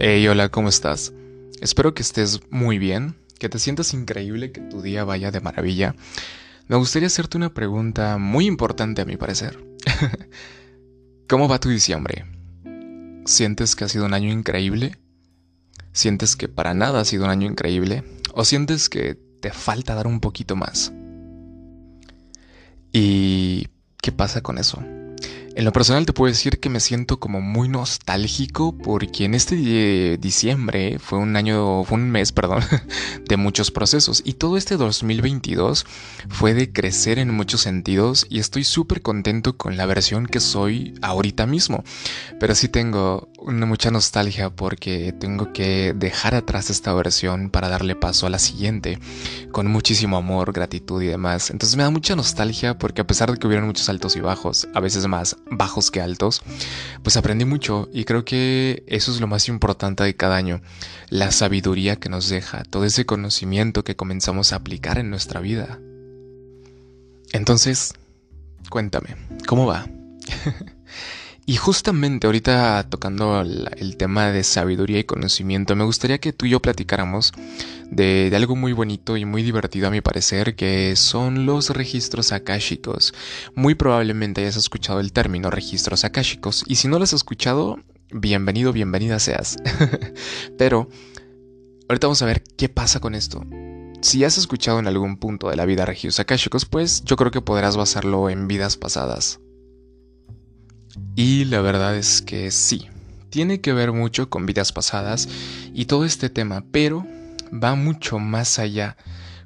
Hey, hola, ¿cómo estás? Espero que estés muy bien, que te sientas increíble, que tu día vaya de maravilla. Me gustaría hacerte una pregunta muy importante a mi parecer. ¿Cómo va tu diciembre? ¿Sientes que ha sido un año increíble? ¿Sientes que para nada ha sido un año increíble? ¿O sientes que te falta dar un poquito más? ¿Y qué pasa con eso? En lo personal te puedo decir que me siento como muy nostálgico porque en este diciembre fue un año, fue un mes, perdón, de muchos procesos y todo este 2022 fue de crecer en muchos sentidos y estoy súper contento con la versión que soy ahorita mismo. Pero sí tengo mucha nostalgia porque tengo que dejar atrás esta versión para darle paso a la siguiente con muchísimo amor, gratitud y demás. Entonces me da mucha nostalgia porque a pesar de que hubieron muchos altos y bajos, a veces más bajos que altos, pues aprendí mucho y creo que eso es lo más importante de cada año, la sabiduría que nos deja, todo ese conocimiento que comenzamos a aplicar en nuestra vida. Entonces, cuéntame, ¿cómo va? Y justamente ahorita tocando el, tema de sabiduría y conocimiento, me gustaría que tú y yo platicáramos de, algo muy bonito y muy divertido a mi parecer, que son los registros akáshicos. Muy probablemente hayas escuchado el término registros akáshicos, y si no lo has escuchado, bienvenido, bienvenida seas. Pero ahorita vamos a ver qué pasa con esto. Si has escuchado en algún punto de la vida registros akáshicos, pues yo creo que podrás basarlo en vidas pasadas. Y la verdad es que sí, tiene que ver mucho con vidas pasadas y todo este tema, pero va mucho más allá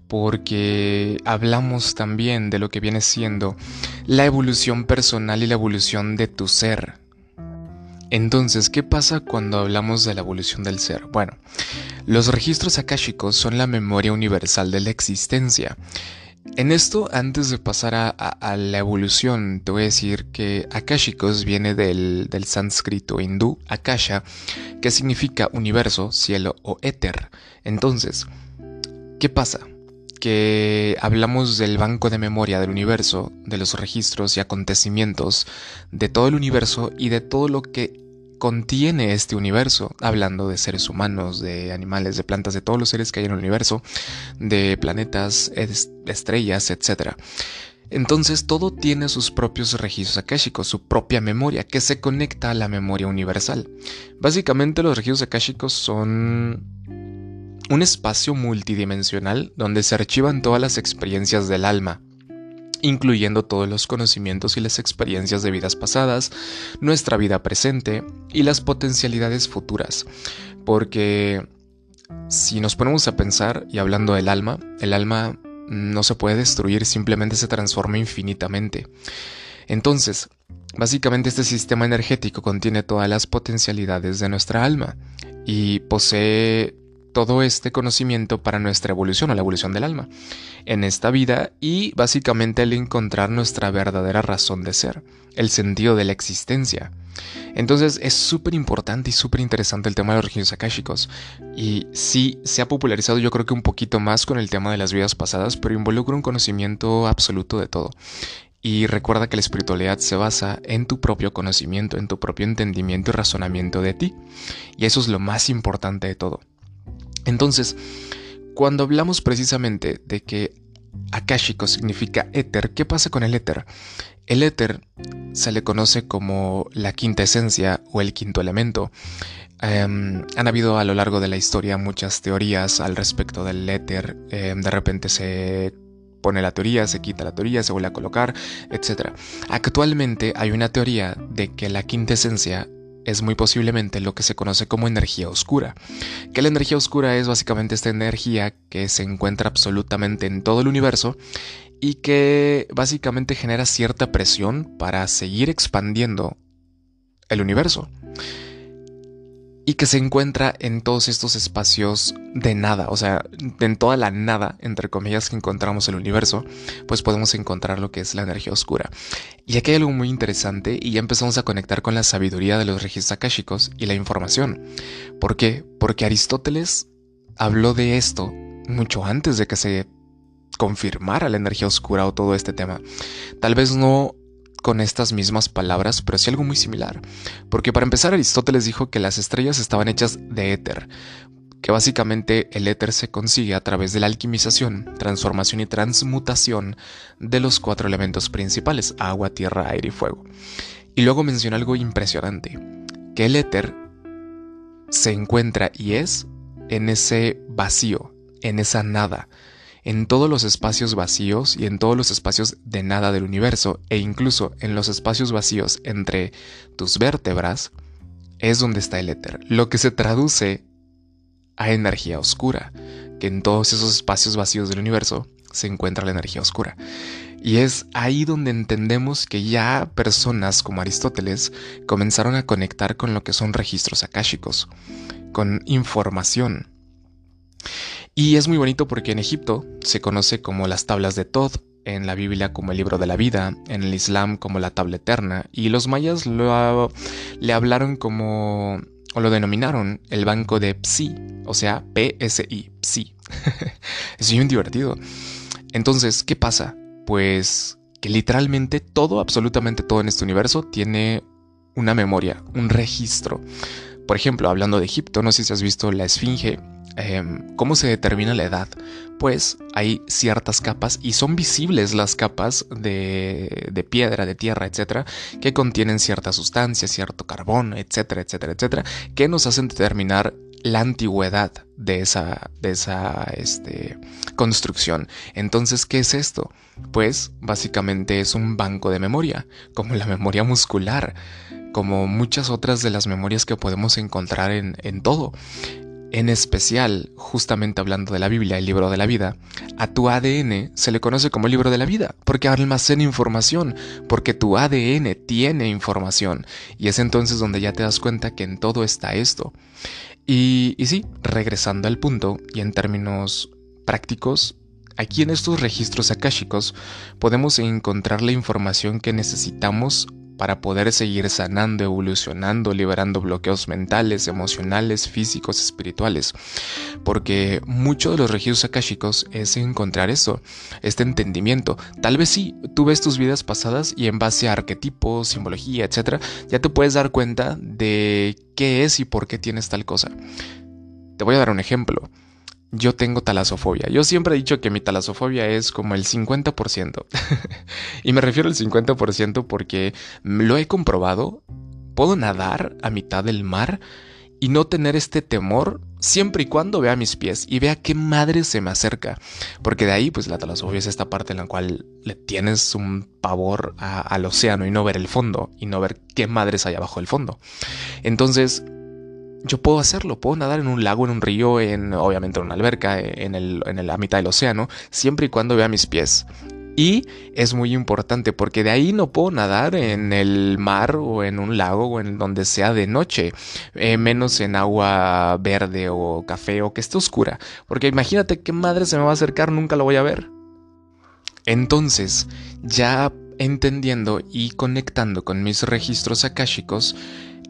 porque hablamos también de lo que viene siendo la evolución personal y la evolución de tu ser. Entonces, ¿qué pasa cuando hablamos de la evolución del ser? Bueno, los registros akáshicos son la memoria universal de la existencia. En esto, antes de pasar a, la evolución, te voy a decir que Akashicos viene del, del sánscrito hindú Akasha, que significa universo, cielo o éter. Entonces, ¿qué pasa? Que hablamos del banco de memoria del universo, de los registros y acontecimientos de todo el universo y de todo lo que contiene este universo, hablando de seres humanos, de animales, de plantas, de todos los seres que hay en el universo, de planetas, estrellas, etc. Entonces todo tiene sus propios registros akáshicos, su propia memoria, que se conecta a la memoria universal. Básicamente los registros akáshicos son un espacio multidimensional donde se archivan todas las experiencias del alma, incluyendo todos los conocimientos y las experiencias de vidas pasadas, nuestra vida presente y las potencialidades futuras. Porque si nos ponemos a pensar, y hablando del alma, el alma no se puede destruir, simplemente se transforma infinitamente. Entonces, básicamente este sistema energético contiene todas las potencialidades de nuestra alma y posee todo este conocimiento para nuestra evolución o la evolución del alma en esta vida y básicamente el encontrar nuestra verdadera razón de ser, el sentido de la existencia. Entonces es súper importante y súper interesante el tema de los registros akáshicos y sí se ha popularizado yo creo que un poquito más con el tema de las vidas pasadas, pero involucra un conocimiento absoluto de todo. Y recuerda que la espiritualidad se basa en tu propio conocimiento, en tu propio entendimiento y razonamiento de ti. Y eso es lo más importante de todo. Entonces, cuando hablamos precisamente de que akashico significa éter, ¿qué pasa con el éter? El éter se le conoce como la quinta esencia o el quinto elemento. Em, han habido a lo largo de la historia muchas teorías al respecto del éter. Em, de repente se pone la teoría, se quita la teoría, se vuelve a colocar, etc. Actualmente hay una teoría de que la quinta esencia es muy posiblemente lo que se conoce como energía oscura. Que la energía oscura es básicamente esta energía que se encuentra absolutamente en todo el universo y que básicamente genera cierta presión para seguir expandiendo el universo y que se encuentra en todos estos espacios de nada, o sea, en toda la nada, entre comillas, que encontramos el universo, pues podemos encontrar lo que es la energía oscura. Y aquí hay algo muy interesante y ya empezamos a conectar con la sabiduría de los registros akáshicos y la información. ¿Por qué? Porque Aristóteles habló de esto mucho antes de que se confirmara la energía oscura o todo este tema. Tal vez no con estas mismas palabras, pero sí algo muy similar. Porque para empezar, Aristóteles dijo que las estrellas estaban hechas de éter, que básicamente el éter se consigue a través de la alquimización, transformación y transmutación de los cuatro elementos principales, agua, tierra, aire y fuego. Y luego menciona algo impresionante, que el éter se encuentra y es en ese vacío, en esa nada, en todos los espacios vacíos y en todos los espacios de nada del universo e incluso en los espacios vacíos entre tus vértebras, es donde está el éter, lo que se traduce a energía oscura, que en todos esos espacios vacíos del universo se encuentra la energía oscura. Y es ahí donde entendemos que ya personas como Aristóteles comenzaron a conectar con lo que son registros akáshicos, con información. Y es muy bonito porque en Egipto se conoce como las tablas de Tod, en la Biblia como el libro de la vida, en el Islam como la tabla eterna, y los mayas lo, le hablaron como, o lo denominaron el banco de Psi, o sea, PSI, Psi. es bien divertido. Entonces, ¿qué pasa? Pues que literalmente todo, absolutamente todo en este universo tiene una memoria, un registro. Por ejemplo, hablando de Egipto, no sé si has visto la Esfinge, Em, ¿Cómo se determina la edad? Pues hay ciertas capas y son visibles las capas de, piedra, de tierra, etcétera, que contienen cierta sustancia, cierto carbón, etcétera, etcétera, etcétera, que nos hacen determinar la antigüedad de esa, de esa este, construcción. Entonces, ¿qué es esto? Pues básicamente es un banco de memoria, como la memoria muscular, como muchas otras de las memorias que podemos encontrar en, en todo. En especial, justamente hablando de la Biblia, el libro de la vida, a tu ADN se le conoce como libro de la vida, porque almacena información, porque tu ADN tiene información, y es entonces donde ya te das cuenta que en todo está esto. Y, y sí, regresando al punto, y en términos prácticos, aquí en estos registros akáshicos podemos encontrar la información que necesitamos para poder seguir sanando, evolucionando, liberando bloqueos mentales, emocionales, físicos, espirituales. Porque mucho de los registros akashicos es encontrar eso, este entendimiento. Tal vez sí, tú ves tus vidas pasadas y en base a arquetipos, simbología, etc., ya te puedes dar cuenta de qué es y por qué tienes tal cosa. Te voy a dar un ejemplo yo tengo talasofobia. Yo siempre he dicho que mi talasofobia es como el 50%. y me refiero al 50% porque lo he comprobado. Puedo nadar a mitad del mar y no tener este temor siempre y cuando vea mis pies y vea qué madre se me acerca. Porque de ahí, pues la talasofobia es esta parte en la cual le tienes un pavor al océano y no ver el fondo y no ver qué madres hay abajo del fondo. Entonces, yo puedo hacerlo, puedo nadar en un lago, en un río, en obviamente en una alberca, en, el, en la mitad del océano, siempre y cuando vea mis pies. Y es muy importante porque de ahí no puedo nadar en el mar o en un lago o en donde sea de noche, eh, menos en agua verde o café o que esté oscura, porque imagínate qué madre se me va a acercar, nunca lo voy a ver. Entonces, ya entendiendo y conectando con mis registros akáshicos,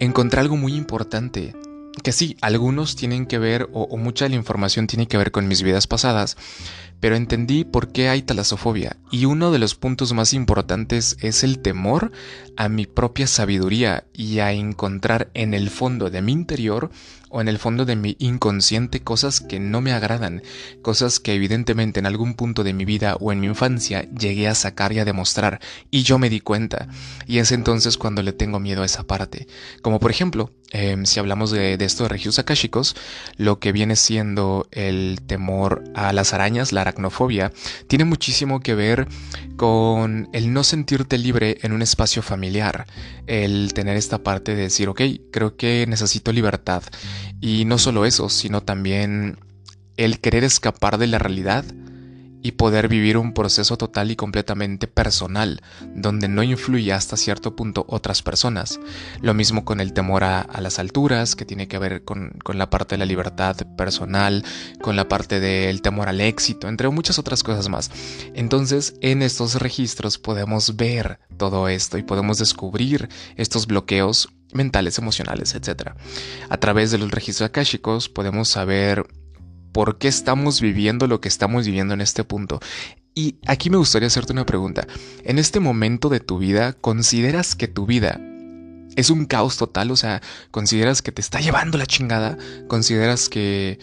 encontré algo muy importante que sí, algunos tienen que ver, o, mucha de la información tiene que ver con mis vidas pasadas, pero entendí por qué hay talasofobia, y uno de los puntos más importantes es el temor a mi propia sabiduría y a encontrar en el fondo de mi interior o en el fondo de mi inconsciente cosas que no me agradan, cosas que evidentemente en algún punto de mi vida o en mi infancia llegué a sacar y a demostrar, y yo me di cuenta, y es entonces cuando le tengo miedo a esa parte. Como por ejemplo, em, si hablamos de, esto de regios akashicos, lo que viene siendo el temor a las arañas, la aracnofobia, tiene muchísimo que ver con el no sentirte libre en un espacio familiar, el tener esta parte de decir, ok, creo que necesito libertad. Y no solo eso, sino también el querer escapar de la realidad y poder vivir un proceso total y completamente personal, donde no influye hasta cierto punto otras personas. Lo mismo con el temor a, las alturas, que tiene que ver con, con, la parte de la libertad personal, con la parte del temor al éxito, entre muchas otras cosas más. Entonces, en estos registros podemos ver todo esto y podemos descubrir estos bloqueos mentales, emocionales, etc. A través de los registros akáshicos podemos saber por qué estamos viviendo lo que estamos viviendo en este punto. Y aquí me gustaría hacerte una pregunta. En este momento de tu vida, ¿consideras que tu vida es un caos total? O sea, ¿consideras que te está llevando la chingada? ¿Consideras que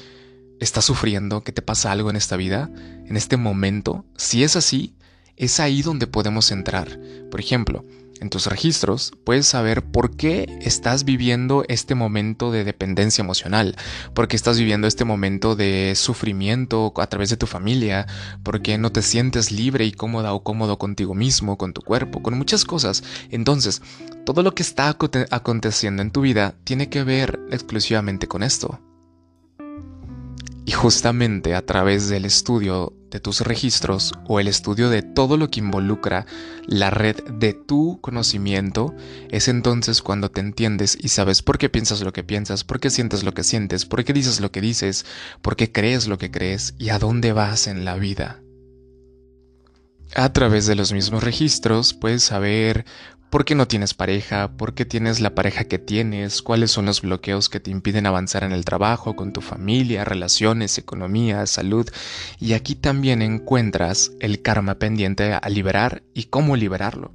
estás sufriendo, que te pasa algo en esta vida? En este momento, si es así, es ahí donde podemos entrar. Por ejemplo, en tus registros puedes saber por qué estás viviendo este momento de dependencia emocional, por qué estás viviendo este momento de sufrimiento a través de tu familia, por qué no te sientes libre y cómoda o cómodo contigo mismo, con tu cuerpo, con muchas cosas. Entonces, todo lo que está aconteciendo en tu vida tiene que ver exclusivamente con esto. Y justamente a través del estudio de tus registros o el estudio de todo lo que involucra la red de tu conocimiento, es entonces cuando te entiendes y sabes por qué piensas lo que piensas, por qué sientes lo que sientes, por qué dices lo que dices, por qué crees lo que crees y a dónde vas en la vida. A través de los mismos registros puedes saber ¿Por qué no tienes pareja? ¿Por qué tienes la pareja que tienes? ¿Cuáles son los bloqueos que te impiden avanzar en el trabajo, con tu familia, relaciones, economía, salud? Y aquí también encuentras el karma pendiente a liberar y cómo liberarlo.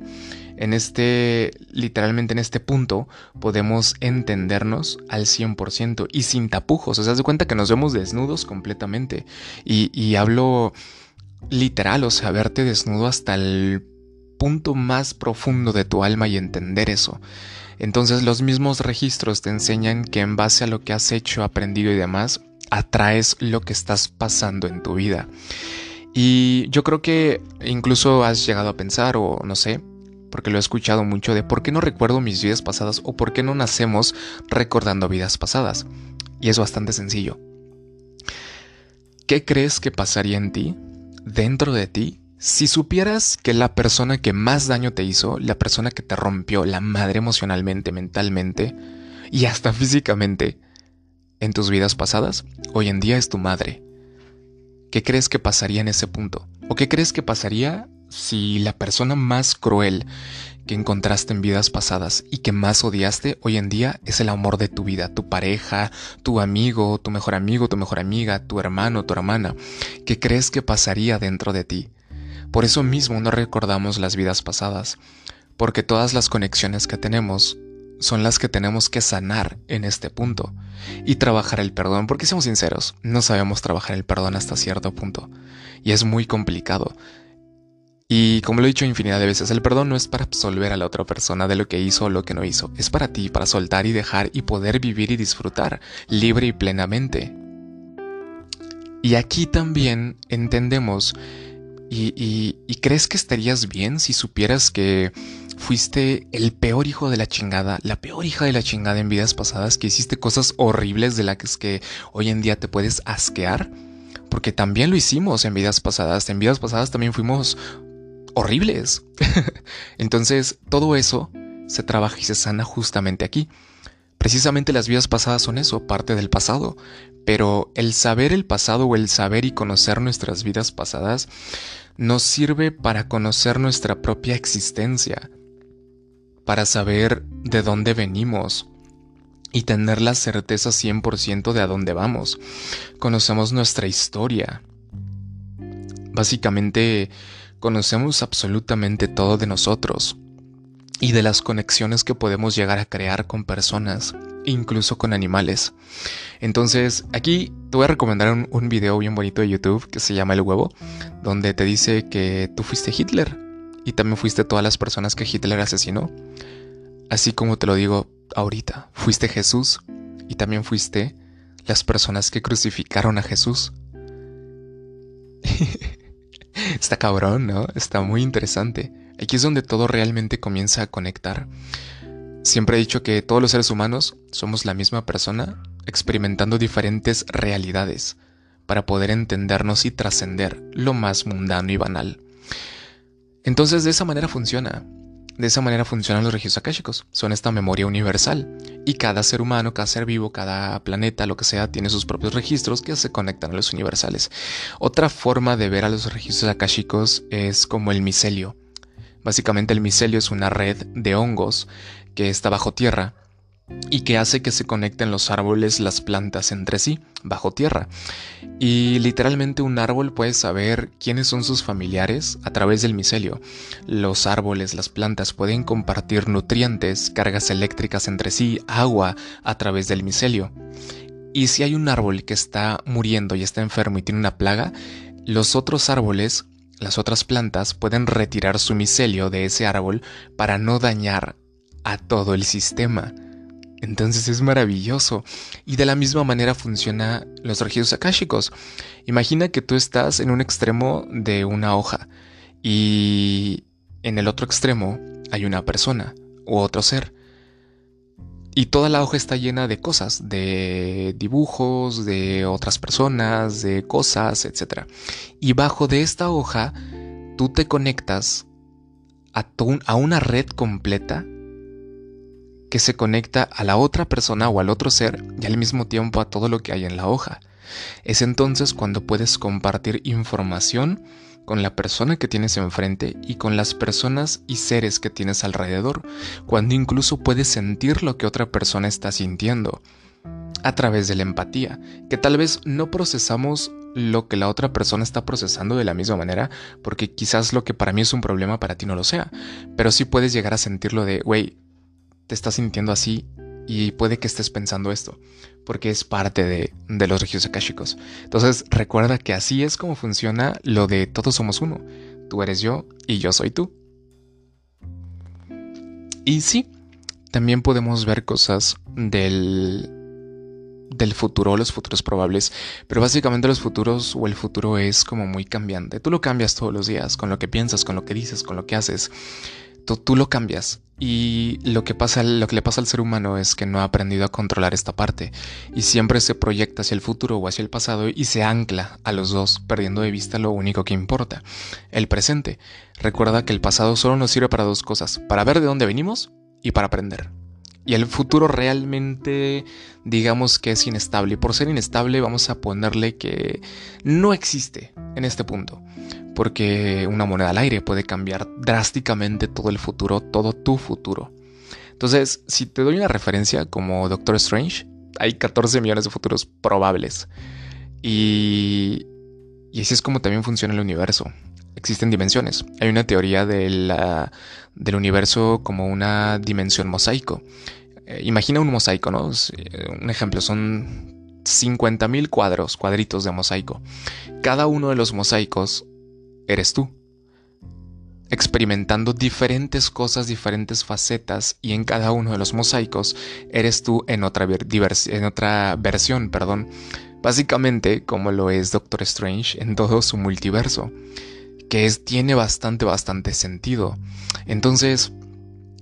En este, literalmente en este punto, podemos entendernos al 100% y sin tapujos. O sea, de cuenta que nos vemos desnudos completamente. Y, y hablo literal, o sea, verte desnudo hasta el punto más profundo de tu alma y entender eso. Entonces los mismos registros te enseñan que en base a lo que has hecho, aprendido y demás, atraes lo que estás pasando en tu vida. Y yo creo que incluso has llegado a pensar, o no sé, porque lo he escuchado mucho, de por qué no recuerdo mis vidas pasadas o por qué no nacemos recordando vidas pasadas. Y es bastante sencillo. ¿Qué crees que pasaría en ti, dentro de ti, si supieras que la persona que más daño te hizo, la persona que te rompió la madre emocionalmente, mentalmente y hasta físicamente en tus vidas pasadas, hoy en día es tu madre, ¿qué crees que pasaría en ese punto? ¿O qué crees que pasaría si la persona más cruel que encontraste en vidas pasadas y que más odiaste hoy en día es el amor de tu vida, tu pareja, tu amigo, tu mejor amigo, tu mejor amiga, tu hermano, tu hermana? ¿Qué crees que pasaría dentro de ti? Por eso mismo no recordamos las vidas pasadas, porque todas las conexiones que tenemos son las que tenemos que sanar en este punto y trabajar el perdón, porque seamos sinceros, no sabemos trabajar el perdón hasta cierto punto y es muy complicado. Y como lo he dicho infinidad de veces, el perdón no es para absolver a la otra persona de lo que hizo o lo que no hizo, es para ti, para soltar y dejar y poder vivir y disfrutar libre y plenamente. Y aquí también entendemos y, crees que estarías bien si supieras que fuiste el peor hijo de la chingada, la peor hija de la chingada en vidas pasadas, que hiciste cosas horribles de las que hoy en día te puedes asquear? Porque también lo hicimos en vidas pasadas, en vidas pasadas también fuimos horribles. Entonces, todo eso se trabaja y se sana justamente aquí. Precisamente las vidas pasadas son eso, parte del pasado. Pero el saber el pasado o el saber y conocer nuestras vidas pasadas nos sirve para conocer nuestra propia existencia, para saber de dónde venimos y tener la certeza 100% de a dónde vamos. Conocemos nuestra historia. Básicamente, conocemos absolutamente todo de nosotros y de las conexiones que podemos llegar a crear con personas, incluso con animales. Entonces, aquí te voy a recomendar un, video bien bonito de YouTube que se llama El huevo, donde te dice que tú fuiste Hitler y también fuiste todas las personas que Hitler asesinó. Así como te lo digo ahorita, fuiste Jesús y también fuiste las personas que crucificaron a Jesús. Está cabrón, ¿no? Está muy interesante. Aquí es donde todo realmente comienza a conectar. Siempre he dicho que todos los seres humanos somos la misma persona experimentando diferentes realidades para poder entendernos y trascender lo más mundano y banal. Entonces de esa manera funciona. De esa manera funcionan los registros akáshicos. Son esta memoria universal. Y cada ser humano, cada ser vivo, cada planeta, lo que sea, tiene sus propios registros que se conectan a los universales. Otra forma de ver a los registros akáshicos es como el micelio. Básicamente el micelio es una red de hongos que está bajo tierra y que hace que se conecten los árboles, las plantas entre sí, bajo tierra. Y literalmente un árbol puede saber quiénes son sus familiares a través del micelio. Los árboles, las plantas pueden compartir nutrientes, cargas eléctricas entre sí, agua a través del micelio. Y si hay un árbol que está muriendo y está enfermo y tiene una plaga, los otros árboles, las otras plantas pueden retirar su micelio de ese árbol para no dañar a todo el sistema. Entonces es maravilloso. Y de la misma manera funciona los registros akáshicos. Imagina que tú estás en un extremo de una hoja y en el otro extremo hay una persona u otro ser. Y toda la hoja está llena de cosas, de dibujos, de otras personas, de cosas, etc. Y bajo de esta hoja, tú te conectas a, a una red completa que se conecta a la otra persona o al otro ser y al mismo tiempo a todo lo que hay en la hoja. Es entonces cuando puedes compartir información con la persona que tienes enfrente y con las personas y seres que tienes alrededor, cuando incluso puedes sentir lo que otra persona está sintiendo a través de la empatía, que tal vez no procesamos lo que la otra persona está procesando de la misma manera, porque quizás lo que para mí es un problema para ti no lo sea, pero sí puedes llegar a sentirlo de, güey, te estás sintiendo así y puede que estés pensando esto, porque es parte de, los registros akashicos. Entonces recuerda que así es como funciona lo de todos somos uno. Tú eres yo y yo soy tú. Y sí, también podemos ver cosas del, del futuro, los futuros probables, pero básicamente los futuros o el futuro es como muy cambiante. Tú lo cambias todos los días, con lo que piensas, con lo que dices, con lo que haces. Tú, tú lo cambias. Y lo que, pasa, lo que le pasa al ser humano es que no ha aprendido a controlar esta parte y siempre se proyecta hacia el futuro o hacia el pasado y se ancla a los dos, perdiendo de vista lo único que importa, el presente. Recuerda que el pasado solo nos sirve para dos cosas, para ver de dónde venimos y para aprender. Y el futuro realmente digamos que es inestable y por ser inestable vamos a ponerle que no existe en este punto porque una moneda al aire puede cambiar drásticamente todo el futuro, todo tu futuro. Entonces, si te doy una referencia como Doctor Strange, hay 14 millones de futuros probables. Y, y así es como también funciona el universo. Existen dimensiones. Hay una teoría del universo como una dimensión mosaico. Eh, imagina un mosaico, ¿no? Eh, un ejemplo, son 50.000 cuadros, cuadritos de mosaico. Cada uno de los mosaicos eres tú, experimentando diferentes cosas, diferentes facetas, y en cada uno de los mosaicos eres tú en otra, otra versión, perdón, básicamente como lo es Doctor Strange en todo su multiverso, que es, tiene bastante, bastante sentido. Entonces,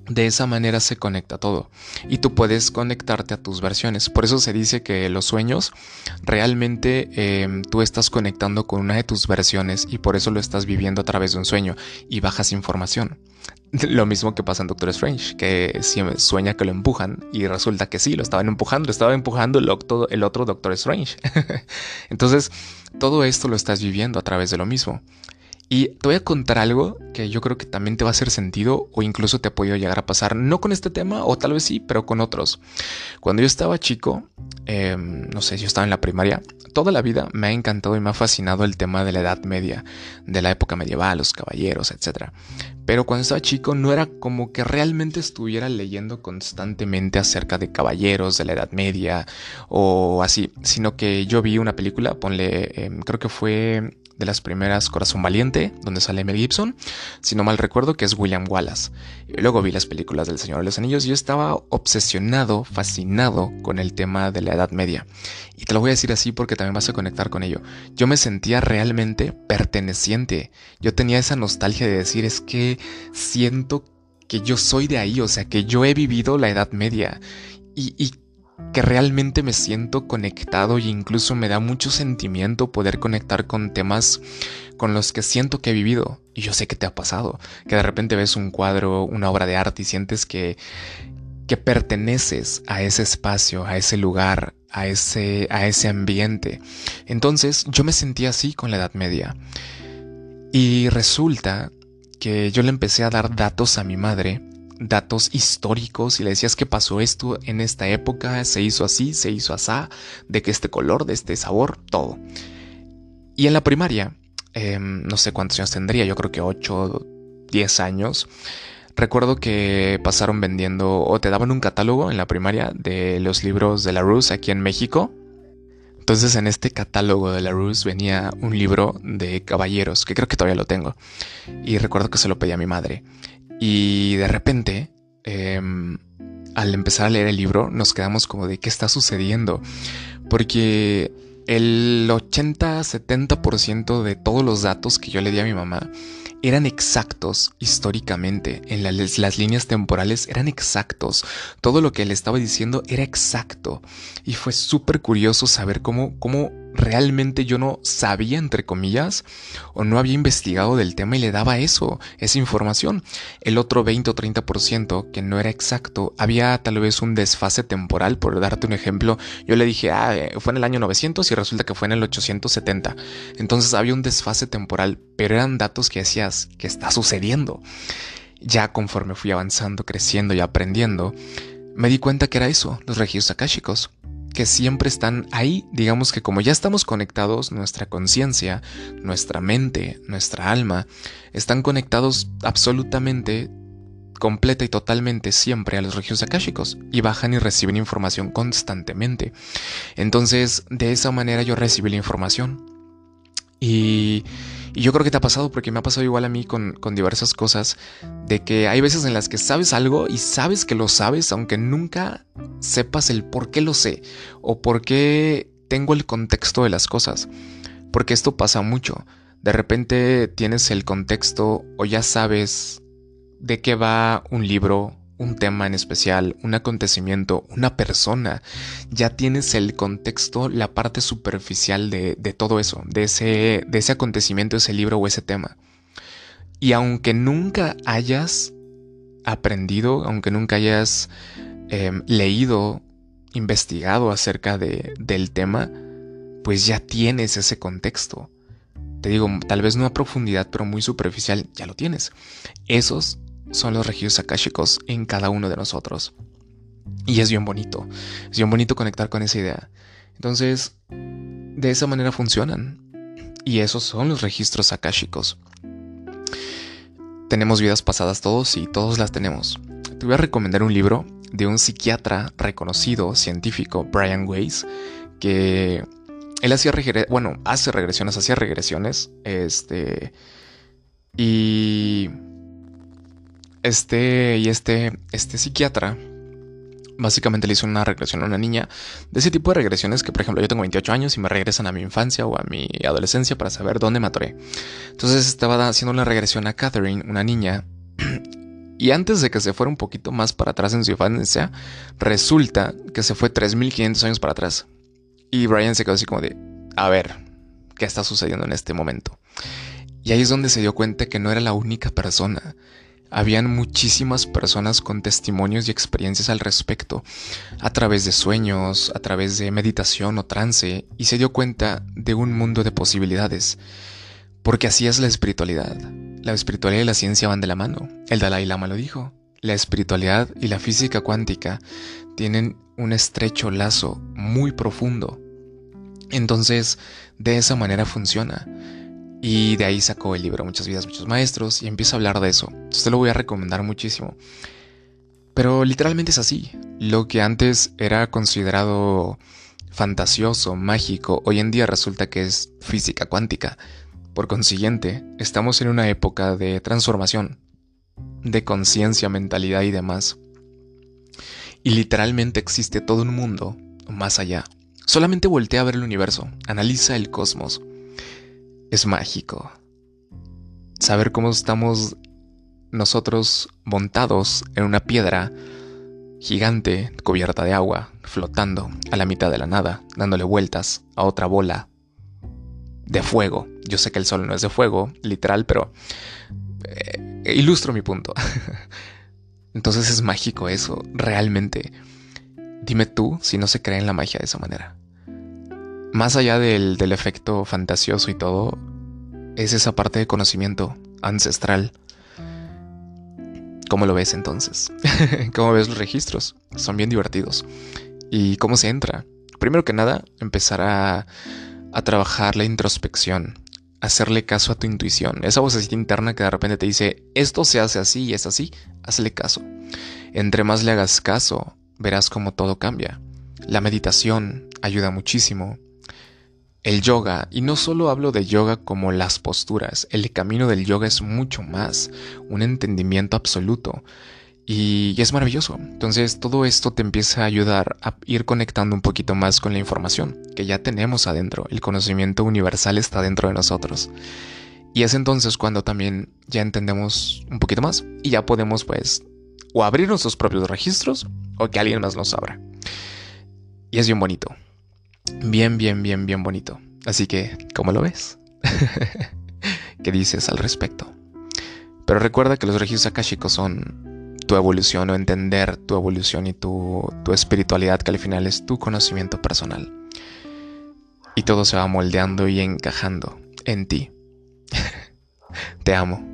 de esa manera se conecta todo y tú puedes conectarte a tus versiones. Por eso se dice que los sueños realmente em, tú estás conectando con una de tus versiones y por eso lo estás viviendo a través de un sueño y bajas información. Lo mismo que pasa en Doctor Strange, que sueña que lo empujan y resulta que sí, lo estaban empujando, lo estaba empujando el, el otro Doctor Strange. Entonces, todo esto lo estás viviendo a través de lo mismo. Y te voy a contar algo que yo creo que también te va a hacer sentido o incluso te ha podido llegar a pasar, no con este tema o tal vez sí, pero con otros. Cuando yo estaba chico, em, no sé, yo estaba en la primaria, toda la vida me ha encantado y me ha fascinado el tema de la Edad Media, de la época medieval, los caballeros, etc. Pero cuando estaba chico no era como que realmente estuviera leyendo constantemente acerca de caballeros de la Edad Media o así, sino que yo vi una película, ponle, em, creo que fue de las primeras Corazón Valiente, donde sale Mel Gibson, si no mal recuerdo que es William Wallace. Luego vi las películas del Señor de los Anillos y yo estaba obsesionado, fascinado con el tema de la Edad Media. Y te lo voy a decir así porque también vas a conectar con ello. Yo me sentía realmente perteneciente. Yo tenía esa nostalgia de decir es que siento que yo soy de ahí, o sea, que yo he vivido la Edad Media. Y, y que realmente me siento conectado e incluso me da mucho sentimiento poder conectar con temas con los que siento que he vivido. Y yo sé que te ha pasado, que de repente ves un cuadro, una obra de arte y sientes que, que perteneces a ese espacio, a ese lugar, a ese, a ese ambiente. Entonces yo me sentía así con la Edad Media. Y resulta que yo le empecé a dar datos a mi madre datos históricos y le decías que pasó esto en esta época, se hizo así, se hizo así, de que este color, de este sabor, todo. Y en la primaria, em, no sé cuántos años tendría, yo creo que 8, 10 años, recuerdo que pasaron vendiendo o te daban un catálogo en la primaria de los libros de la Rus aquí en México. Entonces en este catálogo de la Rus venía un libro de caballeros, que creo que todavía lo tengo. Y recuerdo que se lo pedí a mi madre. Y de repente, em, al empezar a leer el libro, nos quedamos como de qué está sucediendo. Porque el 80-70% de todos los datos que yo le di a mi mamá eran exactos históricamente, en las líneas temporales eran exactos, todo lo que le estaba diciendo era exacto. Y fue súper curioso saber cómo, cómo realmente yo no sabía, entre comillas, o no había investigado del tema y le daba eso, esa información. El otro 20 o 30% que no era exacto, había tal vez un desfase temporal, por darte un ejemplo, yo le dije, ah, eh, fue en el año 900 y resulta que fue en el 870. Entonces había un desfase temporal, pero eran datos que decías, que está sucediendo? Ya conforme fui avanzando, creciendo y aprendiendo, me di cuenta que era eso, los registros akáshicos que siempre están ahí. Digamos que como ya estamos conectados, nuestra conciencia, nuestra mente, nuestra alma, están conectados absolutamente, completa y totalmente siempre a los registros akáshicos y bajan y reciben información constantemente. Entonces, de esa manera yo recibí la información. Y y yo creo que te ha pasado porque me ha pasado igual a mí con, diversas cosas, de que hay veces en las que sabes algo y sabes que lo sabes, aunque nunca sepas el por qué lo sé o por qué tengo el contexto de las cosas. Porque esto pasa mucho. De repente tienes el contexto o ya sabes de qué va un libro un tema en especial, un acontecimiento, una persona, ya tienes el contexto, la parte superficial de, todo eso, de ese, de ese acontecimiento, ese libro o ese tema. Y aunque nunca hayas aprendido, aunque nunca hayas em, leído, investigado acerca de, del tema, pues ya tienes ese contexto. Te digo, tal vez no a profundidad, pero muy superficial, ya lo tienes. Esos son los registros akáshicos en cada uno de nosotros. Y es bien bonito, es bien bonito conectar con esa idea. Entonces, de esa manera funcionan. Y esos son los registros akáshicos. Tenemos vidas pasadas todos y todos las tenemos. Te voy a recomendar un libro de un psiquiatra reconocido, científico, Brian Weiss, que él hacía bueno, hace regresiones, hacía regresiones, este, y este y este, este psiquiatra básicamente le hizo una regresión a una niña de ese tipo de regresiones que, por ejemplo, yo tengo 28 años y me regresan a mi infancia o a mi adolescencia para saber dónde me atoré. Entonces estaba haciendo una regresión a Catherine, una niña, y antes de que se fuera un poquito más para atrás en su infancia, resulta que se fue 3500 años para atrás. Y Brian se quedó así como de, a ver, ¿qué está sucediendo en este momento? Y ahí es donde se dio cuenta que no era la única persona habían muchísimas personas con testimonios y experiencias al respecto, a través de sueños, a través de meditación o trance, y se dio cuenta de un mundo de posibilidades. Porque así es la espiritualidad. La espiritualidad y la ciencia van de la mano. El Dalai Lama lo dijo. La espiritualidad y la física cuántica tienen un estrecho lazo muy profundo. Entonces, de esa manera funciona. Y de ahí sacó el libro Muchas vidas, muchos maestros y empieza a hablar de eso. Entonces te lo voy a recomendar muchísimo. Pero literalmente es así. Lo que antes era considerado fantasioso, mágico, hoy en día resulta que es física cuántica. Por consiguiente, estamos en una época de transformación, de conciencia, mentalidad y demás. Y literalmente existe todo un mundo más allá. Solamente voltea a ver el universo, analiza el cosmos es mágico. Saber cómo estamos nosotros montados en una piedra gigante cubierta de agua, flotando a la mitad de la nada, dándole vueltas a otra bola de fuego. Yo sé que el sol no es de fuego, literal, pero eh, ilustro mi punto. Entonces es mágico eso, realmente. Dime tú si no se cree en la magia de esa manera más allá del, efecto fantasioso y todo, es esa parte de conocimiento ancestral. ¿Cómo lo ves entonces? ¿Cómo ves los registros? Son bien divertidos. ¿Y cómo se entra? Primero que nada, empezar a, a trabajar la introspección, hacerle caso a tu intuición, esa vocecita interna que de repente te dice, esto se hace así y es así, hazle caso. Entre más le hagas caso, verás cómo todo cambia. La meditación ayuda muchísimo. El yoga, y no solo hablo de yoga como las posturas, el camino del yoga es mucho más, un entendimiento absoluto. Y, es maravilloso. Entonces todo esto te empieza a ayudar a ir conectando un poquito más con la información que ya tenemos adentro. El conocimiento universal está dentro de nosotros. Y es entonces cuando también ya entendemos un poquito más y ya podemos pues o abrir nuestros propios registros o que alguien más nos abra. Y es bien bonito. Bien, bien, bien, bien bonito. Así que, ¿cómo lo ves? ¿Qué dices al respecto? Pero recuerda que los registros akashicos son tu evolución o entender tu evolución y tu, tu espiritualidad, que al final es tu conocimiento personal. Y todo se va moldeando y encajando en ti. Te amo.